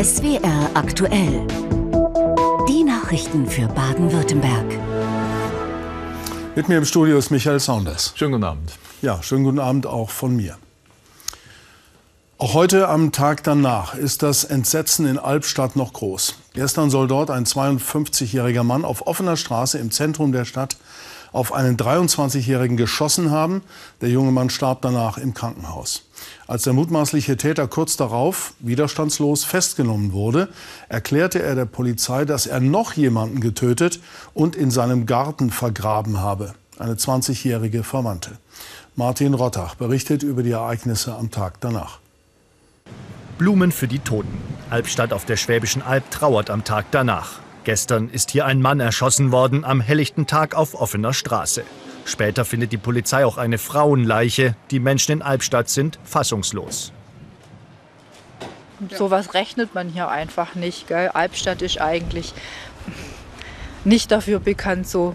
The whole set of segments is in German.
SWR aktuell. Die Nachrichten für Baden-Württemberg. Mit mir im Studio ist Michael Saunders. Schönen guten Abend. Ja, schönen guten Abend auch von mir. Auch heute am Tag danach ist das Entsetzen in Albstadt noch groß. Gestern soll dort ein 52-jähriger Mann auf offener Straße im Zentrum der Stadt auf einen 23-Jährigen geschossen haben. Der junge Mann starb danach im Krankenhaus. Als der mutmaßliche Täter kurz darauf widerstandslos festgenommen wurde, erklärte er der Polizei, dass er noch jemanden getötet und in seinem Garten vergraben habe. Eine 20-jährige Verwandte. Martin Rottach berichtet über die Ereignisse am Tag danach. Blumen für die Toten. Albstadt auf der Schwäbischen Alb trauert am Tag danach. Gestern ist hier ein Mann erschossen worden am helllichten Tag auf offener Straße. Später findet die Polizei auch eine Frauenleiche. Die Menschen in Albstadt sind fassungslos. Sowas rechnet man hier einfach nicht. Gell? Albstadt ist eigentlich nicht dafür bekannt, so,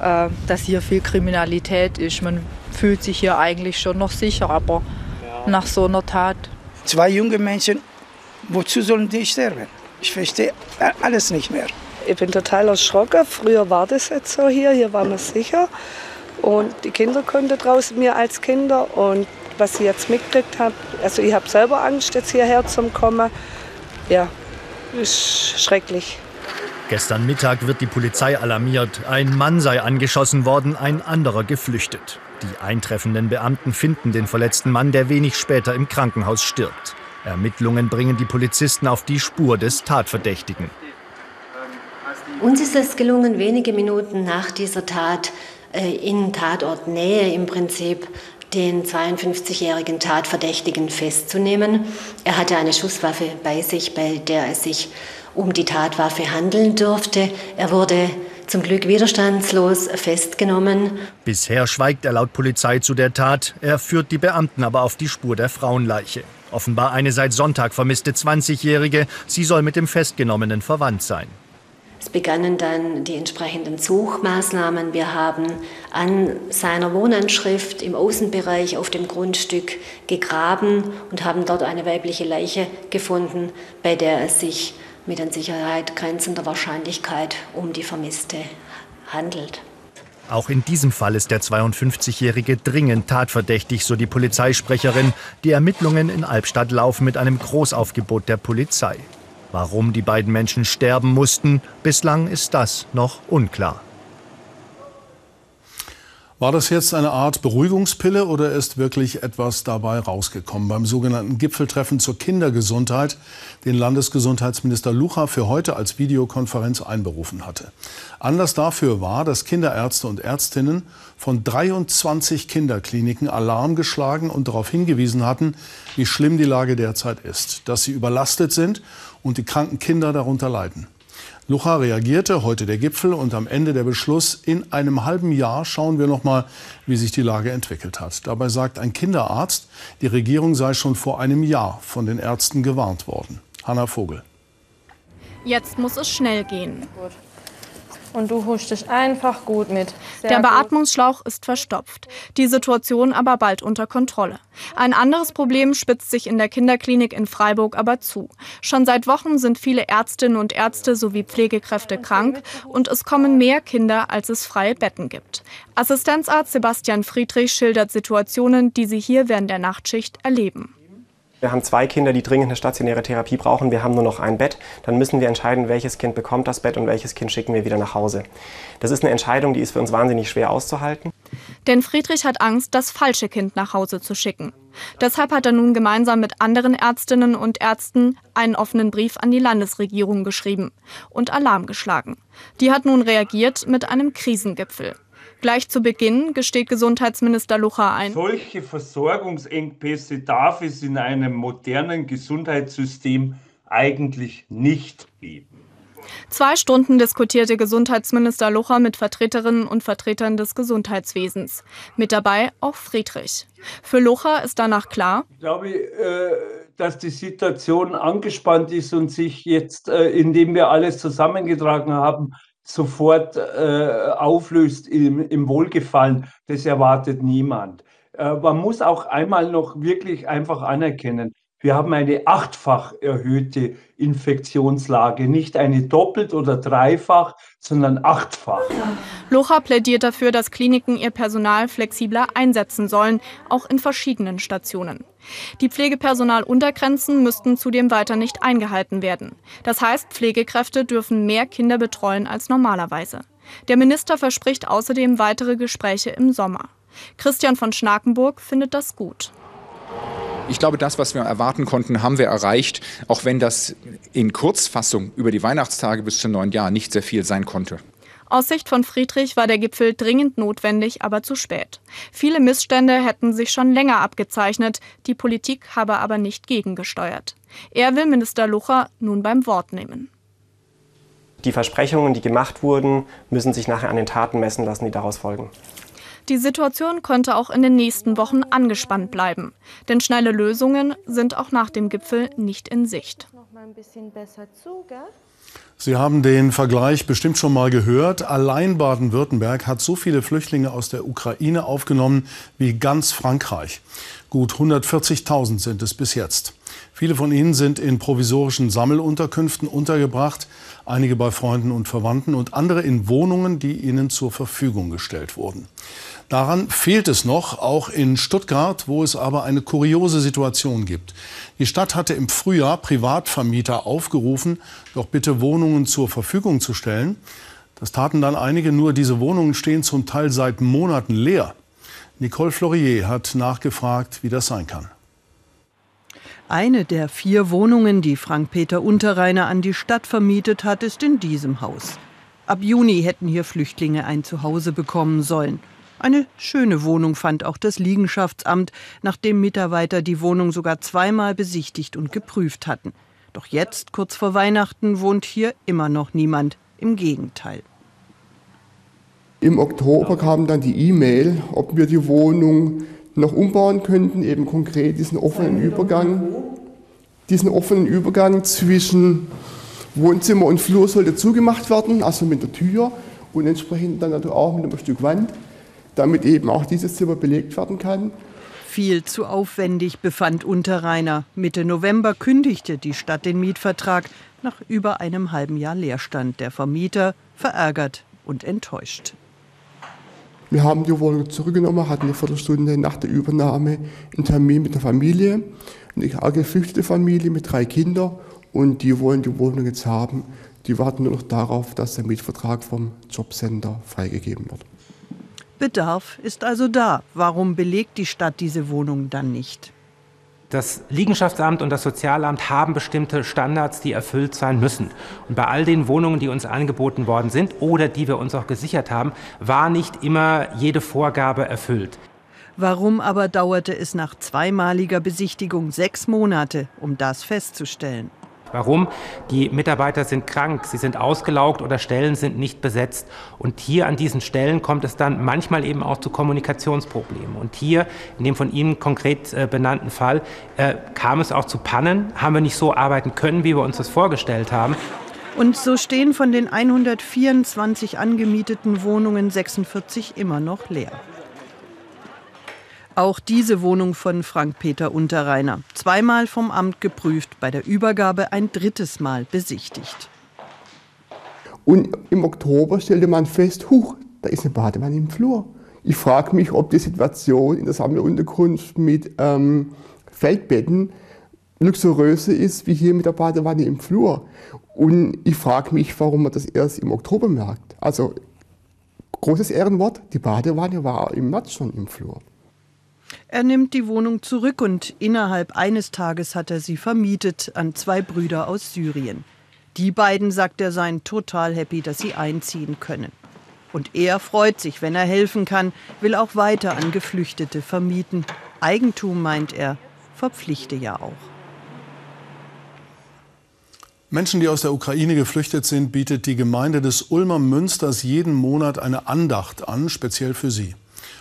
äh, dass hier viel Kriminalität ist. Man fühlt sich hier eigentlich schon noch sicher, aber ja. nach so einer Tat. Zwei junge Menschen, wozu sollen die sterben? Ich verstehe alles nicht mehr. Ich bin total erschrocken. Früher war das jetzt so hier, hier war man sicher. Und die Kinder konnten draußen mir als Kinder. Und was ich jetzt mitgekriegt habe, also ich habe selber Angst, jetzt hierher zu kommen. Ja, ist schrecklich. Gestern Mittag wird die Polizei alarmiert. Ein Mann sei angeschossen worden, ein anderer geflüchtet. Die eintreffenden Beamten finden den verletzten Mann, der wenig später im Krankenhaus stirbt. Ermittlungen bringen die Polizisten auf die Spur des Tatverdächtigen. Uns ist es gelungen, wenige Minuten nach dieser Tat äh, in Tatortnähe im Prinzip den 52-jährigen Tatverdächtigen festzunehmen. Er hatte eine Schusswaffe bei sich, bei der es sich um die Tatwaffe handeln dürfte. Er wurde zum Glück widerstandslos festgenommen. Bisher schweigt er laut Polizei zu der Tat. Er führt die Beamten aber auf die Spur der Frauenleiche. Offenbar eine seit Sonntag vermisste 20-Jährige. Sie soll mit dem Festgenommenen verwandt sein. Es begannen dann die entsprechenden Suchmaßnahmen. Wir haben an seiner Wohnanschrift im Außenbereich auf dem Grundstück gegraben und haben dort eine weibliche Leiche gefunden, bei der es sich mit an Sicherheit grenzender Wahrscheinlichkeit um die Vermisste handelt. Auch in diesem Fall ist der 52-Jährige dringend tatverdächtig, so die Polizeisprecherin. Die Ermittlungen in Albstadt laufen mit einem Großaufgebot der Polizei. Warum die beiden Menschen sterben mussten, bislang ist das noch unklar. War das jetzt eine Art Beruhigungspille oder ist wirklich etwas dabei rausgekommen beim sogenannten Gipfeltreffen zur Kindergesundheit, den Landesgesundheitsminister Lucha für heute als Videokonferenz einberufen hatte? Anlass dafür war, dass Kinderärzte und Ärztinnen von 23 Kinderkliniken Alarm geschlagen und darauf hingewiesen hatten, wie schlimm die Lage derzeit ist, dass sie überlastet sind und die kranken Kinder darunter leiden. Lucha reagierte, heute der Gipfel und am Ende der Beschluss, in einem halben Jahr schauen wir noch mal, wie sich die Lage entwickelt hat. Dabei sagt ein Kinderarzt, die Regierung sei schon vor einem Jahr von den Ärzten gewarnt worden. Hanna Vogel. Jetzt muss es schnell gehen. Gut und du hustest einfach gut mit. Sehr Der Beatmungsschlauch ist verstopft, die Situation aber bald unter Kontrolle. Ein anderes Problem spitzt sich in der Kinderklinik in Freiburg aber zu. Schon seit Wochen sind viele Ärztinnen und Ärzte sowie Pflegekräfte krank und es kommen mehr Kinder, als es freie Betten gibt. Assistenzarzt Sebastian Friedrich schildert Situationen, die sie hier während der Nachtschicht erleben. Wir haben zwei Kinder, die dringend eine stationäre Therapie brauchen. Wir haben nur noch ein Bett. Dann müssen wir entscheiden, welches Kind bekommt das Bett und welches Kind schicken wir wieder nach Hause. Das ist eine Entscheidung, die ist für uns wahnsinnig schwer auszuhalten. Denn Friedrich hat Angst, das falsche Kind nach Hause zu schicken. Deshalb hat er nun gemeinsam mit anderen Ärztinnen und Ärzten einen offenen Brief an die Landesregierung geschrieben und Alarm geschlagen. Die hat nun reagiert mit einem Krisengipfel. Gleich zu Beginn gesteht Gesundheitsminister Lucha ein. Solche Versorgungsengpässe darf es in einem modernen Gesundheitssystem eigentlich nicht geben. Zwei Stunden diskutierte Gesundheitsminister Lucha mit Vertreterinnen und Vertretern des Gesundheitswesens. Mit dabei auch Friedrich. Für Lucha ist danach klar. Ich glaube, äh, dass die Situation angespannt ist und sich jetzt, äh, indem wir alles zusammengetragen haben, sofort äh, auflöst im, im Wohlgefallen, das erwartet niemand. Äh, man muss auch einmal noch wirklich einfach anerkennen, Wir haben eine achtfach erhöhte Infektionslage, nicht eine doppelt oder dreifach, sondern achtfach. Locher plädiert dafür, dass Kliniken ihr Personal flexibler einsetzen sollen, auch in verschiedenen Stationen. Die Pflegepersonaluntergrenzen müssten zudem weiter nicht eingehalten werden. Das heißt, Pflegekräfte dürfen mehr Kinder betreuen als normalerweise. Der Minister verspricht außerdem weitere Gespräche im Sommer. Christian von Schnakenburg findet das gut. Ich glaube, das, was wir erwarten konnten, haben wir erreicht, auch wenn das in Kurzfassung über die Weihnachtstage bis zum neuen Jahr nicht sehr viel sein konnte. Aus Sicht von Friedrich war der Gipfel dringend notwendig, aber zu spät. Viele Missstände hätten sich schon länger abgezeichnet, die Politik habe aber nicht gegengesteuert. Er will Minister Lucher nun beim Wort nehmen. Die Versprechungen, die gemacht wurden, müssen sich nachher an den Taten messen lassen, die daraus folgen. Die Situation könnte auch in den nächsten Wochen angespannt bleiben. Denn schnelle Lösungen sind auch nach dem Gipfel nicht in Sicht. Sie haben den Vergleich bestimmt schon mal gehört. Allein Baden-Württemberg hat so viele Flüchtlinge aus der Ukraine aufgenommen wie ganz Frankreich. Gut 140.000 sind es bis jetzt. Viele von ihnen sind in provisorischen Sammelunterkünften untergebracht, einige bei Freunden und Verwandten und andere in Wohnungen, die ihnen zur Verfügung gestellt wurden. Daran fehlt es noch, auch in Stuttgart, wo es aber eine kuriose Situation gibt. Die Stadt hatte im Frühjahr Privatvermieter aufgerufen, doch bitte Wohnungen zur Verfügung zu stellen. Das taten dann einige, nur diese Wohnungen stehen zum Teil seit Monaten leer. Nicole Florier hat nachgefragt, wie das sein kann. Eine der vier Wohnungen, die Frank-Peter Unterreiner an die Stadt vermietet hat, ist in diesem Haus. Ab Juni hätten hier Flüchtlinge ein Zuhause bekommen sollen. Eine schöne Wohnung fand auch das Liegenschaftsamt, nachdem Mitarbeiter die Wohnung sogar zweimal besichtigt und geprüft hatten. Doch jetzt, kurz vor Weihnachten, wohnt hier immer noch niemand. Im Gegenteil. Im Oktober kam dann die E-Mail, ob wir die Wohnung noch umbauen könnten, eben konkret diesen offenen Übergang. Diesen offenen Übergang zwischen Wohnzimmer und Flur sollte zugemacht werden, also mit der Tür und entsprechend dann natürlich auch mit einem Stück Wand damit eben auch dieses Zimmer belegt werden kann. Viel zu aufwendig, befand Unterreiner. Mitte November kündigte die Stadt den Mietvertrag nach über einem halben Jahr Leerstand. Der Vermieter verärgert und enttäuscht. Wir haben die Wohnung zurückgenommen, hatten eine Viertelstunde nach der Übernahme einen Termin mit der Familie, eine geflüchtete Familie mit drei Kindern und die wollen die Wohnung jetzt haben. Die warten nur noch darauf, dass der Mietvertrag vom Jobcenter freigegeben wird. Bedarf ist also da. Warum belegt die Stadt diese Wohnung dann nicht? Das Liegenschaftsamt und das Sozialamt haben bestimmte Standards, die erfüllt sein müssen. Und bei all den Wohnungen, die uns angeboten worden sind oder die wir uns auch gesichert haben, war nicht immer jede Vorgabe erfüllt. Warum aber dauerte es nach zweimaliger Besichtigung sechs Monate, um das festzustellen? Warum? Die Mitarbeiter sind krank, sie sind ausgelaugt oder Stellen sind nicht besetzt. Und hier an diesen Stellen kommt es dann manchmal eben auch zu Kommunikationsproblemen. Und hier, in dem von Ihnen konkret äh, benannten Fall, äh, kam es auch zu Pannen, haben wir nicht so arbeiten können, wie wir uns das vorgestellt haben. Und so stehen von den 124 angemieteten Wohnungen 46 immer noch leer. Auch diese Wohnung von Frank-Peter Unterreiner. Zweimal vom Amt geprüft, bei der Übergabe ein drittes Mal besichtigt. Und im Oktober stellte man fest, huch, da ist eine Badewanne im Flur. Ich frage mich, ob die Situation in der Sammelunterkunft mit ähm, Feldbetten luxuriöser ist wie hier mit der Badewanne im Flur. Und ich frage mich, warum man das erst im Oktober merkt. Also großes Ehrenwort, die Badewanne war im März schon im Flur. Er nimmt die Wohnung zurück und innerhalb eines Tages hat er sie vermietet an zwei Brüder aus Syrien. Die beiden, sagt er, seien total happy, dass sie einziehen können. Und er freut sich, wenn er helfen kann, will auch weiter an Geflüchtete vermieten. Eigentum, meint er, verpflichte ja auch. Menschen, die aus der Ukraine geflüchtet sind, bietet die Gemeinde des Ulmer Münsters jeden Monat eine Andacht an, speziell für sie.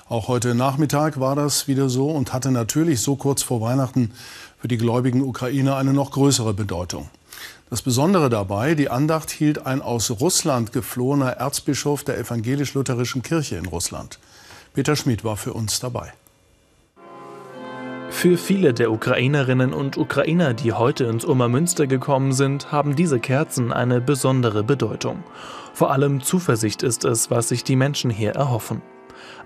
Auch heute Nachmittag war das wieder so und hatte natürlich so kurz vor Weihnachten für die gläubigen Ukrainer eine noch größere Bedeutung. Das Besondere dabei, die Andacht hielt ein aus Russland geflohener Erzbischof der evangelisch-lutherischen Kirche in Russland. Peter Schmid war für uns dabei. Für viele der Ukrainerinnen und Ukrainer, die heute ins Münster gekommen sind, haben diese Kerzen eine besondere Bedeutung. Vor allem Zuversicht ist es, was sich die Menschen hier erhoffen.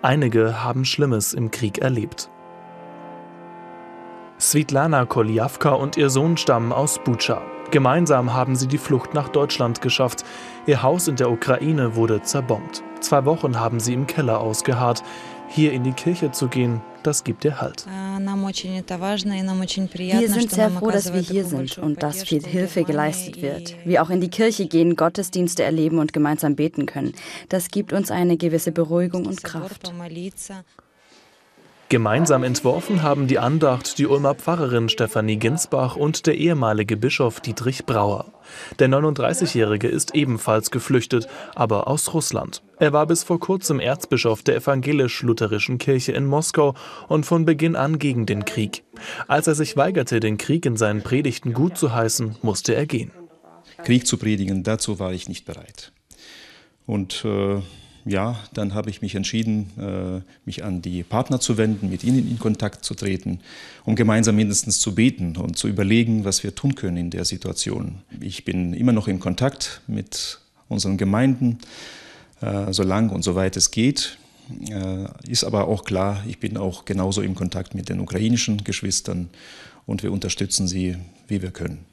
Einige haben Schlimmes im Krieg erlebt. Svitlana Koljavka und ihr Sohn stammen aus Bucha. Gemeinsam haben sie die Flucht nach Deutschland geschafft. Ihr Haus in der Ukraine wurde zerbombt. Zwei Wochen haben sie im Keller ausgeharrt. Hier in die Kirche zu gehen, das gibt ihr Halt. Wir sind sehr froh, dass wir hier sind und dass viel Hilfe geleistet wird. Wir auch in die Kirche gehen, Gottesdienste erleben und gemeinsam beten können. Das gibt uns eine gewisse Beruhigung und Kraft. Gemeinsam entworfen haben die Andacht die Ulmer Pfarrerin Stefanie Ginsbach und der ehemalige Bischof Dietrich Brauer. Der 39-Jährige ist ebenfalls geflüchtet, aber aus Russland. Er war bis vor kurzem Erzbischof der evangelisch-lutherischen Kirche in Moskau und von Beginn an gegen den Krieg. Als er sich weigerte, den Krieg in seinen Predigten gut zu heißen, musste er gehen. Krieg zu predigen, dazu war ich nicht bereit. Und äh, ja, dann habe ich mich entschieden, äh, mich an die Partner zu wenden, mit ihnen in Kontakt zu treten, um gemeinsam mindestens zu beten und zu überlegen, was wir tun können in der Situation. Ich bin immer noch in Kontakt mit unseren Gemeinden, äh, solange und soweit es geht. Äh, ist aber auch klar, ich bin auch genauso im Kontakt mit den ukrainischen Geschwistern und wir unterstützen sie, wie wir können.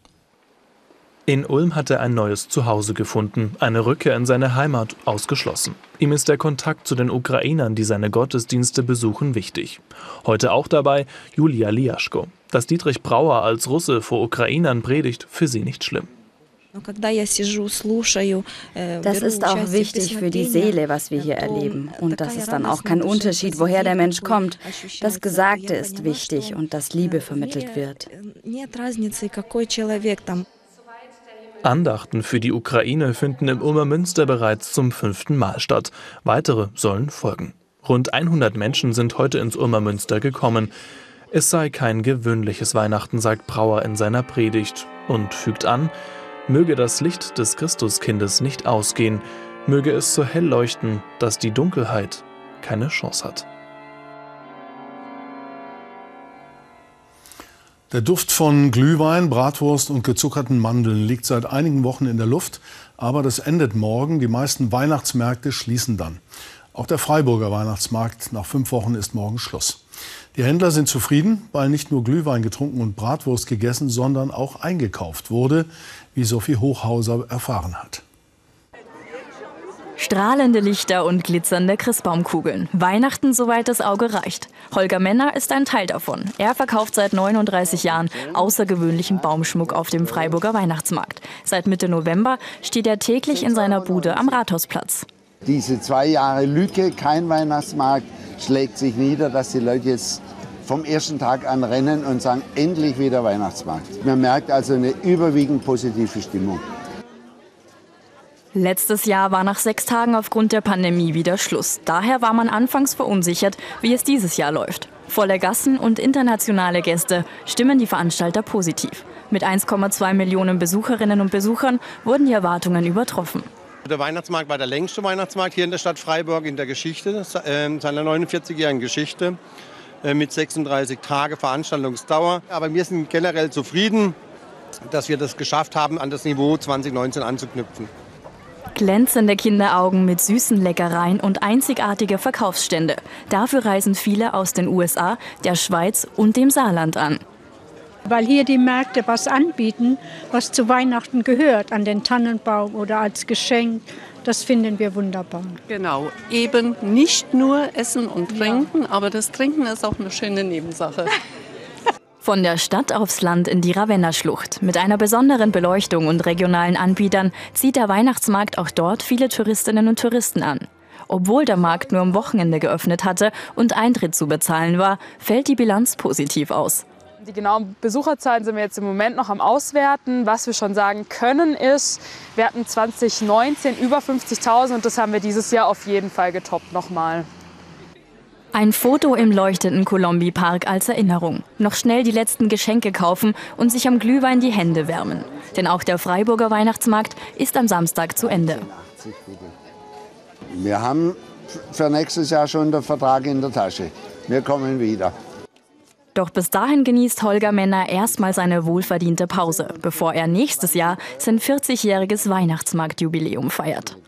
In Ulm hat er ein neues Zuhause gefunden, eine Rückkehr in seine Heimat ausgeschlossen. Ihm ist der Kontakt zu den Ukrainern, die seine Gottesdienste besuchen, wichtig. Heute auch dabei Julia Liaschko. Dass Dietrich Brauer als Russe vor Ukrainern predigt, für sie nicht schlimm. Das ist auch wichtig für die Seele, was wir hier erleben. Und das ist dann auch kein Unterschied, woher der Mensch kommt. Das Gesagte ist wichtig und dass Liebe vermittelt wird. Andachten für die Ukraine finden im Ulmer Münster bereits zum fünften Mal statt. Weitere sollen folgen. Rund 100 Menschen sind heute ins Ulmer Münster gekommen. Es sei kein gewöhnliches Weihnachten, sagt Brauer in seiner Predigt und fügt an, möge das Licht des Christuskindes nicht ausgehen, möge es so hell leuchten, dass die Dunkelheit keine Chance hat. Der Duft von Glühwein, Bratwurst und gezuckerten Mandeln liegt seit einigen Wochen in der Luft, aber das endet morgen. Die meisten Weihnachtsmärkte schließen dann. Auch der Freiburger Weihnachtsmarkt nach fünf Wochen ist morgen Schluss. Die Händler sind zufrieden, weil nicht nur Glühwein getrunken und Bratwurst gegessen, sondern auch eingekauft wurde, wie Sophie Hochhauser erfahren hat. Strahlende Lichter und glitzernde Christbaumkugeln. Weihnachten, soweit das Auge reicht. Holger Menner ist ein Teil davon. Er verkauft seit 39 Jahren außergewöhnlichen Baumschmuck auf dem Freiburger Weihnachtsmarkt. Seit Mitte November steht er täglich in seiner Bude am Rathausplatz. Diese zwei Jahre Lücke, kein Weihnachtsmarkt, schlägt sich nieder, dass die Leute jetzt vom ersten Tag an rennen und sagen, endlich wieder Weihnachtsmarkt. Man merkt also eine überwiegend positive Stimmung. Letztes Jahr war nach sechs Tagen aufgrund der Pandemie wieder Schluss. Daher war man anfangs verunsichert, wie es dieses Jahr läuft. Volle Gassen und internationale Gäste stimmen die Veranstalter positiv. Mit 1,2 Millionen Besucherinnen und Besuchern wurden die Erwartungen übertroffen. Der Weihnachtsmarkt war der längste Weihnachtsmarkt hier in der Stadt Freiburg in der Geschichte, äh, seiner 49-jährigen Geschichte, äh, mit 36 Tage Veranstaltungsdauer. Aber wir sind generell zufrieden, dass wir das geschafft haben, an das Niveau 2019 anzuknüpfen. Glänzende Kinderaugen mit süßen Leckereien und einzigartige Verkaufsstände. Dafür reisen viele aus den USA, der Schweiz und dem Saarland an. Weil hier die Märkte was anbieten, was zu Weihnachten gehört, an den Tannenbaum oder als Geschenk. Das finden wir wunderbar. Genau, eben nicht nur Essen und Trinken, ja. aber das Trinken ist auch eine schöne Nebensache. Von der Stadt aufs Land in die Ravenna-Schlucht. Mit einer besonderen Beleuchtung und regionalen Anbietern zieht der Weihnachtsmarkt auch dort viele Touristinnen und Touristen an. Obwohl der Markt nur am Wochenende geöffnet hatte und Eintritt zu bezahlen war, fällt die Bilanz positiv aus. Die genauen Besucherzahlen sind wir jetzt im Moment noch am Auswerten. Was wir schon sagen können ist, wir hatten 2019 über 50.000 und das haben wir dieses Jahr auf jeden Fall getoppt nochmal. Ein Foto im leuchtenden Colombi Park als Erinnerung. Noch schnell die letzten Geschenke kaufen und sich am Glühwein die Hände wärmen. Denn auch der Freiburger Weihnachtsmarkt ist am Samstag zu Ende. Wir haben für nächstes Jahr schon den Vertrag in der Tasche. Wir kommen wieder. Doch bis dahin genießt Holger Männer erstmal seine wohlverdiente Pause, bevor er nächstes Jahr sein 40-jähriges Weihnachtsmarktjubiläum feiert.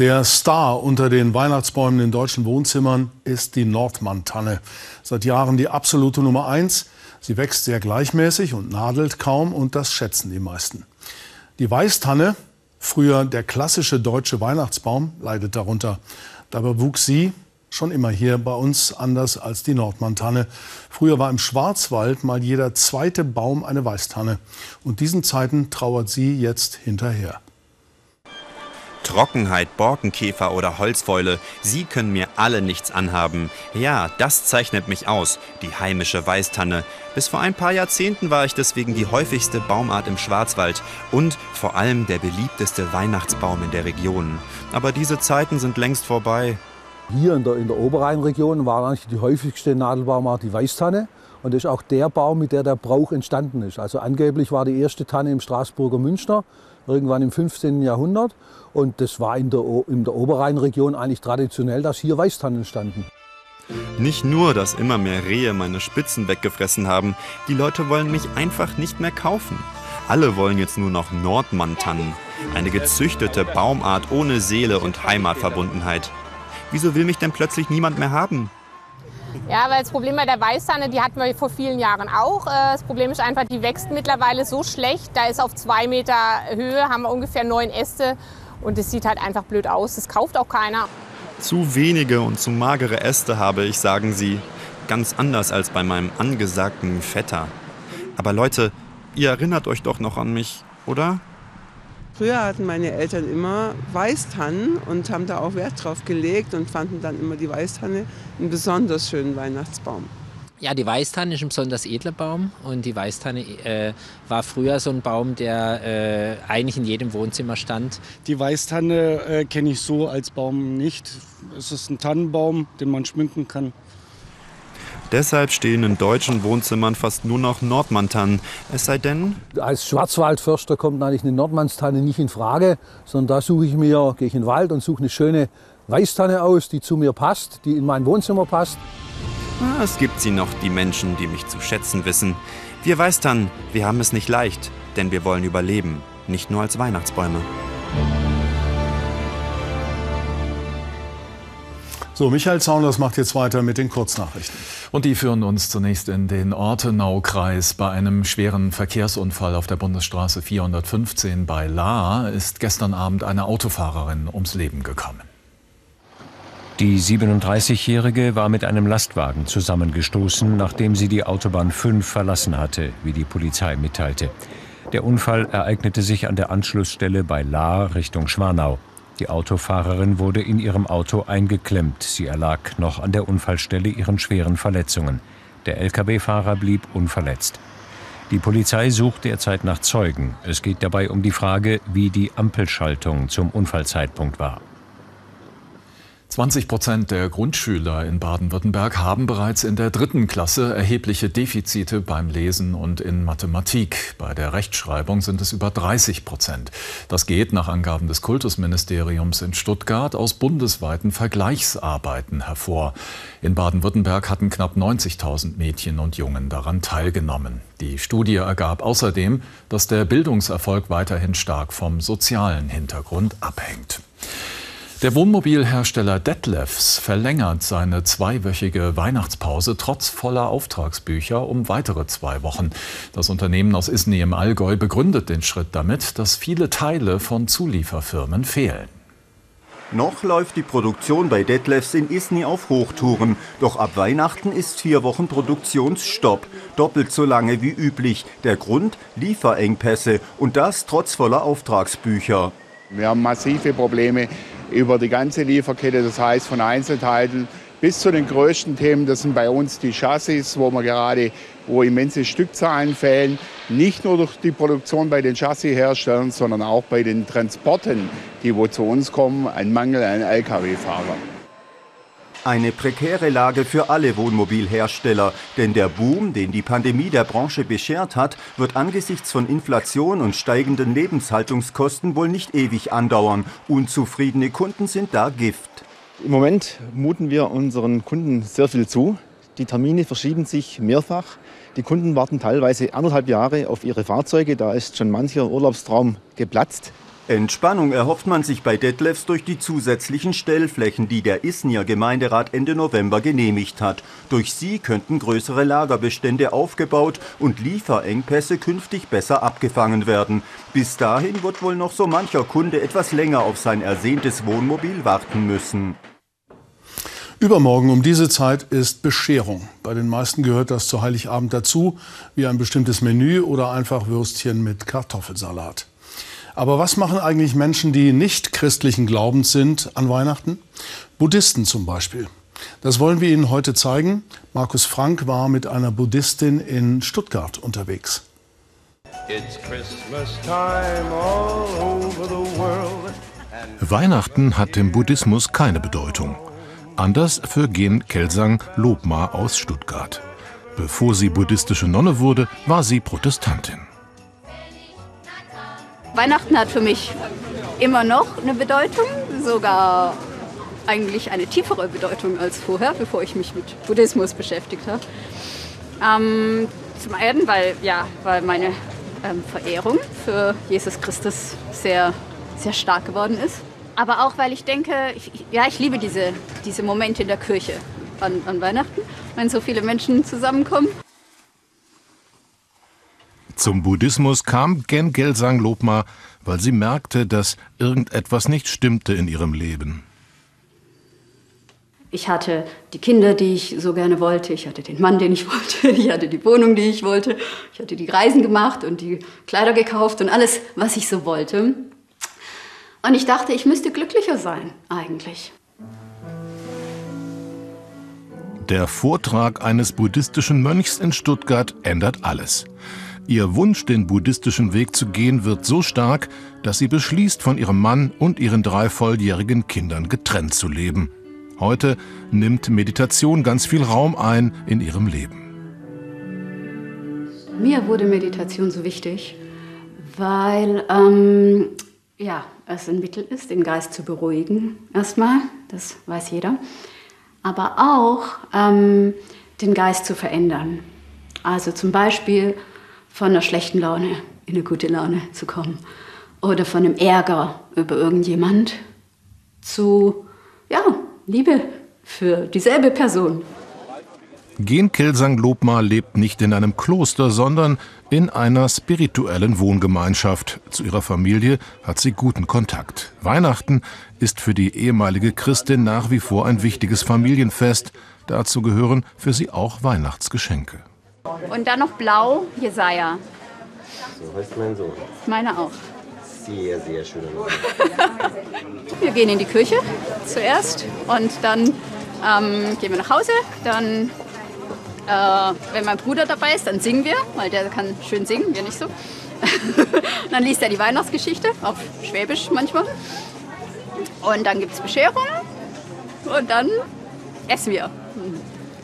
Der Star unter den Weihnachtsbäumen in deutschen Wohnzimmern ist die Nordmann-Tanne. Seit Jahren die absolute Nummer eins. Sie wächst sehr gleichmäßig und nadelt kaum und das schätzen die meisten. Die Weißtanne, früher der klassische deutsche Weihnachtsbaum, leidet darunter. Dabei wuchs sie schon immer hier bei uns anders als die Nordmann-Tanne. Früher war im Schwarzwald mal jeder zweite Baum eine Weißtanne. Und diesen Zeiten trauert sie jetzt hinterher. Trockenheit, Borkenkäfer oder Holzfäule, sie können mir alle nichts anhaben. Ja, das zeichnet mich aus, die heimische Weißtanne. Bis vor ein paar Jahrzehnten war ich deswegen die häufigste Baumart im Schwarzwald und vor allem der beliebteste Weihnachtsbaum in der Region. Aber diese Zeiten sind längst vorbei. Hier in der, in der Oberrheinregion war eigentlich die häufigste Nadelbaumart die Weißtanne. Und das ist auch der Baum, mit der der Brauch entstanden ist. Also angeblich war die erste Tanne im Straßburger Münster irgendwann im 15. Jahrhundert. Und das war in der, in der Oberrheinregion eigentlich traditionell, dass hier Weißtannen standen. Nicht nur, dass immer mehr Rehe meine Spitzen weggefressen haben, die Leute wollen mich einfach nicht mehr kaufen. Alle wollen jetzt nur noch Nordmann-Tannen, eine gezüchtete Baumart ohne Seele und Heimatverbundenheit. Wieso will mich denn plötzlich niemand mehr haben? Ja, weil das Problem bei der Weißtanne, die hatten wir vor vielen Jahren auch. Äh, das Problem ist einfach, die wächst mittlerweile so schlecht. Da ist auf zwei Meter Höhe, haben wir ungefähr neun Äste. Und es sieht halt einfach blöd aus. Das kauft auch keiner. Zu wenige und zu magere Äste habe ich, sagen sie. Ganz anders als bei meinem angesagten Vetter. Aber Leute, ihr erinnert euch doch noch an mich, oder? Früher hatten meine Eltern immer Weißtannen und haben da auch Wert drauf gelegt und fanden dann immer die Weißtanne einen besonders schönen Weihnachtsbaum. Ja, die Weißtanne ist ein besonders edler Baum und die Weißtanne äh, war früher so ein Baum, der äh, eigentlich in jedem Wohnzimmer stand. Die Weißtanne äh, kenne ich so als Baum nicht. Es ist ein Tannenbaum, den man schmücken kann. Deshalb stehen in deutschen Wohnzimmern fast nur noch Nordmanntannen. Es sei denn. Als Schwarzwaldförster kommt eigentlich eine Nordmannstanne nicht in Frage, sondern da suche ich mir, gehe ich in den Wald und suche eine schöne Weißtanne aus, die zu mir passt, die in mein Wohnzimmer passt. Ah, es gibt sie noch, die Menschen, die mich zu schätzen wissen. Wir Weißtannen, wir haben es nicht leicht, denn wir wollen überleben, nicht nur als Weihnachtsbäume. So, Michael Zauners macht jetzt weiter mit den Kurznachrichten. Und die führen uns zunächst in den Ortenau-Kreis. Bei einem schweren Verkehrsunfall auf der Bundesstraße 415 bei Lahr ist gestern Abend eine Autofahrerin ums Leben gekommen. Die 37-Jährige war mit einem Lastwagen zusammengestoßen, nachdem sie die Autobahn 5 verlassen hatte, wie die Polizei mitteilte. Der Unfall ereignete sich an der Anschlussstelle bei Lahr Richtung Schwanau. Die Autofahrerin wurde in ihrem Auto eingeklemmt. Sie erlag noch an der Unfallstelle ihren schweren Verletzungen. Der Lkw-Fahrer blieb unverletzt. Die Polizei sucht derzeit nach Zeugen. Es geht dabei um die Frage, wie die Ampelschaltung zum Unfallzeitpunkt war. 20 Prozent der Grundschüler in Baden-Württemberg haben bereits in der dritten Klasse erhebliche Defizite beim Lesen und in Mathematik. Bei der Rechtschreibung sind es über 30 Prozent. Das geht nach Angaben des Kultusministeriums in Stuttgart aus bundesweiten Vergleichsarbeiten hervor. In Baden-Württemberg hatten knapp 90.000 Mädchen und Jungen daran teilgenommen. Die Studie ergab außerdem, dass der Bildungserfolg weiterhin stark vom sozialen Hintergrund abhängt. Der Wohnmobilhersteller Detlefs verlängert seine zweiwöchige Weihnachtspause trotz voller Auftragsbücher um weitere zwei Wochen. Das Unternehmen aus Isny im Allgäu begründet den Schritt damit, dass viele Teile von Zulieferfirmen fehlen. Noch läuft die Produktion bei Detlefs in Isny auf Hochtouren. Doch ab Weihnachten ist vier Wochen Produktionsstopp. Doppelt so lange wie üblich. Der Grund? Lieferengpässe. Und das trotz voller Auftragsbücher. Wir haben massive Probleme über die ganze Lieferkette, das heißt von Einzelteilen bis zu den größten Themen, das sind bei uns die Chassis, wo wir gerade, wo immense Stückzahlen fehlen, nicht nur durch die Produktion bei den Chassisherstellern, sondern auch bei den Transporten, die wo zu uns kommen, ein Mangel an Lkw-Fahrern. Eine prekäre Lage für alle Wohnmobilhersteller, denn der Boom, den die Pandemie der Branche beschert hat, wird angesichts von Inflation und steigenden Lebenshaltungskosten wohl nicht ewig andauern. Unzufriedene Kunden sind da Gift. Im Moment muten wir unseren Kunden sehr viel zu. Die Termine verschieben sich mehrfach. Die Kunden warten teilweise anderthalb Jahre auf ihre Fahrzeuge. Da ist schon mancher Urlaubstraum geplatzt. Entspannung erhofft man sich bei Detlefs durch die zusätzlichen Stellflächen, die der Isnier Gemeinderat Ende November genehmigt hat. Durch sie könnten größere Lagerbestände aufgebaut und Lieferengpässe künftig besser abgefangen werden. Bis dahin wird wohl noch so mancher Kunde etwas länger auf sein ersehntes Wohnmobil warten müssen. Übermorgen um diese Zeit ist Bescherung. Bei den meisten gehört das zu Heiligabend dazu, wie ein bestimmtes Menü oder einfach Würstchen mit Kartoffelsalat. Aber was machen eigentlich Menschen, die nicht christlichen Glaubens sind, an Weihnachten? Buddhisten zum Beispiel. Das wollen wir Ihnen heute zeigen. Markus Frank war mit einer Buddhistin in Stuttgart unterwegs. Weihnachten hat im Buddhismus keine Bedeutung. Anders für Gen Kelsang Lobma aus Stuttgart. Bevor sie buddhistische Nonne wurde, war sie Protestantin. Weihnachten hat für mich immer noch eine Bedeutung, sogar eigentlich eine tiefere Bedeutung als vorher, bevor ich mich mit Buddhismus beschäftigt habe. Ähm, zum einen, weil, ja, weil meine ähm, Verehrung für Jesus Christus sehr, sehr stark geworden ist. Aber auch, weil ich denke, ich, ja, ich liebe diese, diese Momente in der Kirche an, an Weihnachten, wenn so viele Menschen zusammenkommen. Zum Buddhismus kam Gen Gelsang Lobma, weil sie merkte, dass irgendetwas nicht stimmte in ihrem Leben. Ich hatte die Kinder, die ich so gerne wollte. Ich hatte den Mann, den ich wollte. Ich hatte die Wohnung, die ich wollte. Ich hatte die Reisen gemacht und die Kleider gekauft und alles, was ich so wollte. Und ich dachte, ich müsste glücklicher sein, eigentlich. Der Vortrag eines buddhistischen Mönchs in Stuttgart ändert alles. Ihr Wunsch, den buddhistischen Weg zu gehen, wird so stark, dass sie beschließt, von ihrem Mann und ihren drei volljährigen Kindern getrennt zu leben. Heute nimmt Meditation ganz viel Raum ein in ihrem Leben. Mir wurde Meditation so wichtig, weil ähm, ja, es ein Mittel ist, den Geist zu beruhigen. Erstmal, das weiß jeder. Aber auch ähm, den Geist zu verändern. Also zum Beispiel von einer schlechten Laune in eine gute Laune zu kommen oder von einem Ärger über irgendjemand zu ja, Liebe für dieselbe Person. Gen Kelsang Lobma lebt nicht in einem Kloster, sondern in einer spirituellen Wohngemeinschaft. Zu ihrer Familie hat sie guten Kontakt. Weihnachten ist für die ehemalige Christin nach wie vor ein wichtiges Familienfest. Dazu gehören für sie auch Weihnachtsgeschenke. Und dann noch blau, Jesaja. So heißt mein Sohn. Meine auch. Sehr, sehr schön. wir gehen in die Küche zuerst und dann ähm, gehen wir nach Hause. Dann, äh, wenn mein Bruder dabei ist, dann singen wir, weil der kann schön singen, wir nicht so. dann liest er die Weihnachtsgeschichte, auf Schwäbisch manchmal. Und dann gibt es Bescherung und dann essen wir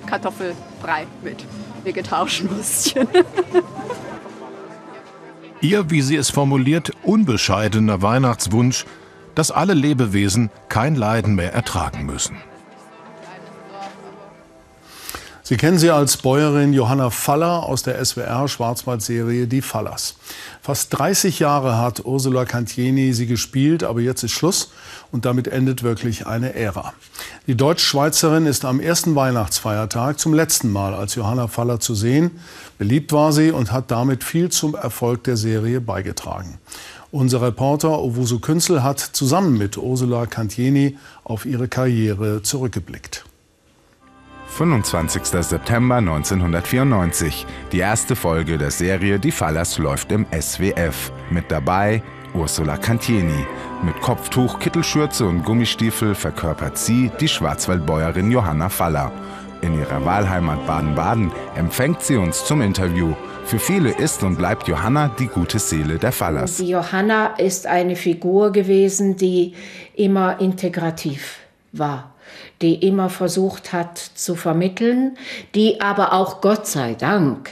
Kartoffelbrei mit vegetarischen Würstchen. Ihr, wie sie es formuliert, unbescheidener Weihnachtswunsch, dass alle Lebewesen kein Leiden mehr ertragen müssen. Sie kennen sie als Bäuerin Johanna Faller aus der SWR-Schwarzwald-Serie Die Fallers. Fast 30 Jahre hat Ursula Cantieni sie gespielt, aber jetzt ist Schluss und damit endet wirklich eine Ära. Die Deutsch-Schweizerin ist am ersten Weihnachtsfeiertag zum letzten Mal als Johanna Faller zu sehen. Beliebt war sie und hat damit viel zum Erfolg der Serie beigetragen. Unser Reporter Owusu Künzel hat zusammen mit Ursula Cantieni auf ihre Karriere zurückgeblickt. 25. September 1994. Die erste Folge der Serie Die Fallers läuft im SWF. Mit dabei Ursula Cantieni. Mit Kopftuch, Kittelschürze und Gummistiefel verkörpert sie die Schwarzwaldbäuerin Johanna Faller. In ihrer Wahlheimat Baden-Baden empfängt sie uns zum Interview. Für viele ist und bleibt Johanna die gute Seele der Fallers. Die Johanna ist eine Figur gewesen, die immer integrativ war, die immer versucht hat zu vermitteln, die aber auch Gott sei Dank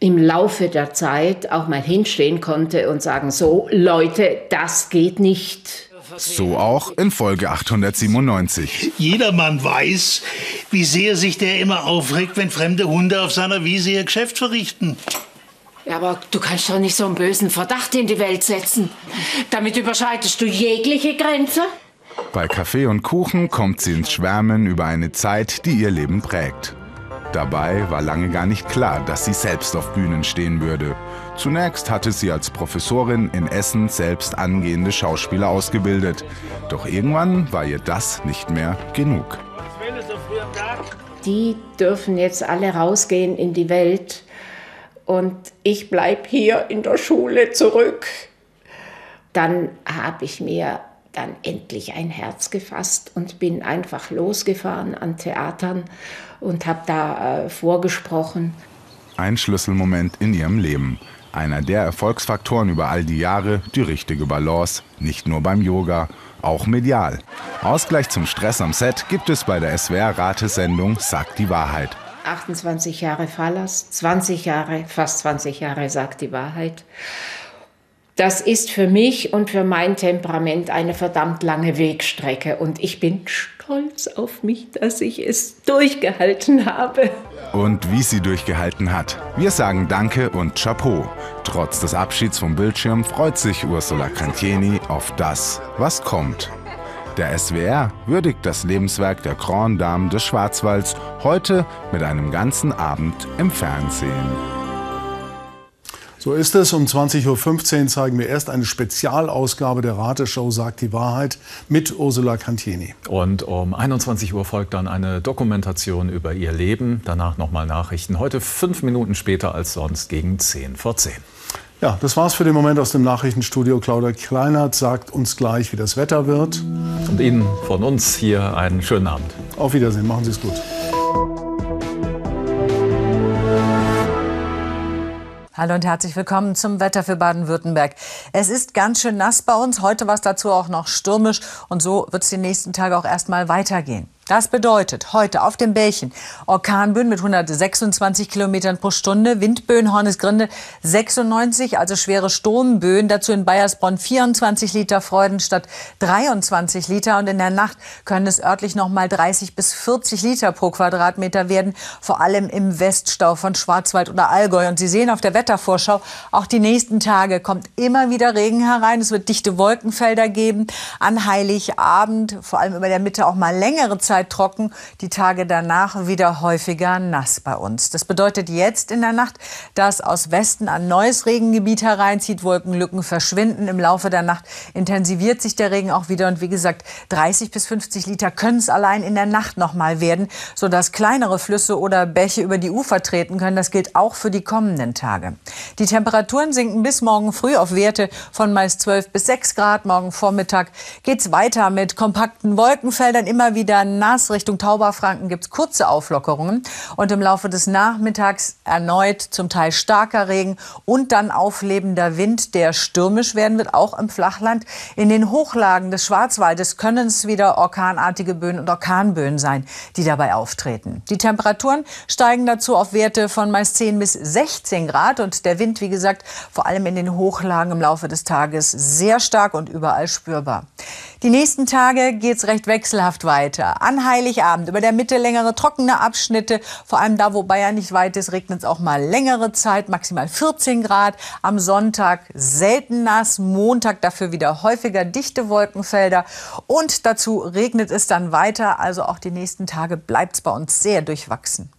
im Laufe der Zeit auch mal hinstehen konnte und sagen, so Leute, das geht nicht. So auch in Folge 897. Jedermann weiß, wie sehr sich der immer aufregt, wenn fremde Hunde auf seiner Wiese ihr Geschäft verrichten. Ja, aber du kannst doch nicht so einen bösen Verdacht in die Welt setzen. Damit überschreitest du jegliche Grenze. Bei Kaffee und Kuchen kommt sie ins Schwärmen über eine Zeit, die ihr Leben prägt. Dabei war lange gar nicht klar, dass sie selbst auf Bühnen stehen würde. Zunächst hatte sie als Professorin in Essen selbst angehende Schauspieler ausgebildet. Doch irgendwann war ihr das nicht mehr genug. Die dürfen jetzt alle rausgehen in die Welt und ich bleibe hier in der Schule zurück. Dann habe ich mir dann endlich ein Herz gefasst und bin einfach losgefahren an Theatern und habe da äh, vorgesprochen. Ein Schlüsselmoment in ihrem Leben. Einer der Erfolgsfaktoren über all die Jahre, die richtige Balance, nicht nur beim Yoga, auch medial. Ausgleich zum Stress am Set gibt es bei der SWR-Ratesendung Sagt die Wahrheit. 28 Jahre Fallas, 20 Jahre, fast 20 Jahre Sagt die Wahrheit. Das ist für mich und für mein Temperament eine verdammt lange Wegstrecke und ich bin stolz auf mich, dass ich es durchgehalten habe. Und wie sie durchgehalten hat. Wir sagen Danke und Chapeau. Trotz des Abschieds vom Bildschirm freut sich Ursula Cantieni auf das, was kommt. Der SWR würdigt das Lebenswerk der Grand Dame des Schwarzwalds heute mit einem ganzen Abend im Fernsehen. So ist es. Um 20.15 Uhr zeigen wir erst eine Spezialausgabe der Rateshow Sagt die Wahrheit mit Ursula Cantieni. Und um 21 Uhr folgt dann eine Dokumentation über ihr Leben. Danach nochmal Nachrichten. Heute fünf Minuten später als sonst gegen 10 vor 10. Ja, das war's für den Moment aus dem Nachrichtenstudio. Claudia Kleinert sagt uns gleich, wie das Wetter wird. Und Ihnen von uns hier einen schönen Abend. Auf Wiedersehen. Machen Sie es gut. Hallo und herzlich willkommen zum Wetter für Baden-Württemberg. Es ist ganz schön nass bei uns. Heute war es dazu auch noch stürmisch und so wird es die nächsten Tage auch erstmal weitergehen. Das bedeutet heute auf dem Bällchen Orkanböen mit 126 Kilometern pro Stunde, Windböen Hornisgrinde 96, also schwere Sturmböen. Dazu in Bayersbronn 24 Liter, Freudenstadt 23 Liter und in der Nacht können es örtlich noch mal 30 bis 40 Liter pro Quadratmeter werden, vor allem im Weststau von Schwarzwald oder Allgäu. Und Sie sehen auf der Wettervorschau, auch die nächsten Tage kommt immer wieder Regen herein. Es wird dichte Wolkenfelder geben. An Heiligabend, vor allem über der Mitte auch mal längere Zeit Zeit trocken, die Tage danach wieder häufiger nass bei uns. Das bedeutet jetzt in der Nacht, dass aus Westen ein neues Regengebiet hereinzieht, Wolkenlücken verschwinden. Im Laufe der Nacht intensiviert sich der Regen auch wieder und wie gesagt, 30 bis 50 Liter können es allein in der Nacht noch mal werden, sodass kleinere Flüsse oder Bäche über die Ufer treten können. Das gilt auch für die kommenden Tage. Die Temperaturen sinken bis morgen früh auf Werte von meist 12 bis 6 Grad. Morgen Vormittag geht es weiter mit kompakten Wolkenfeldern, immer wieder nass. Richtung Tauberfranken gibt es kurze Auflockerungen. Und im Laufe des Nachmittags erneut zum Teil starker Regen und dann auflebender Wind, der stürmisch werden wird, auch im Flachland. In den Hochlagen des Schwarzwaldes können es wieder orkanartige Böen und Orkanböen sein, die dabei auftreten. Die Temperaturen steigen dazu auf Werte von meist 10 bis 16 Grad und der Wind, wie gesagt, vor allem in den Hochlagen im Laufe des Tages sehr stark und überall spürbar. Die nächsten Tage geht es recht wechselhaft weiter. An Heiligabend über der Mitte längere trockene Abschnitte. Vor allem da, wo Bayern nicht weit ist, regnet es auch mal längere Zeit, maximal 14 Grad. Am Sonntag selten nass, Montag dafür wieder häufiger dichte Wolkenfelder. Und dazu regnet es dann weiter. Also auch die nächsten Tage bleibt es bei uns sehr durchwachsen.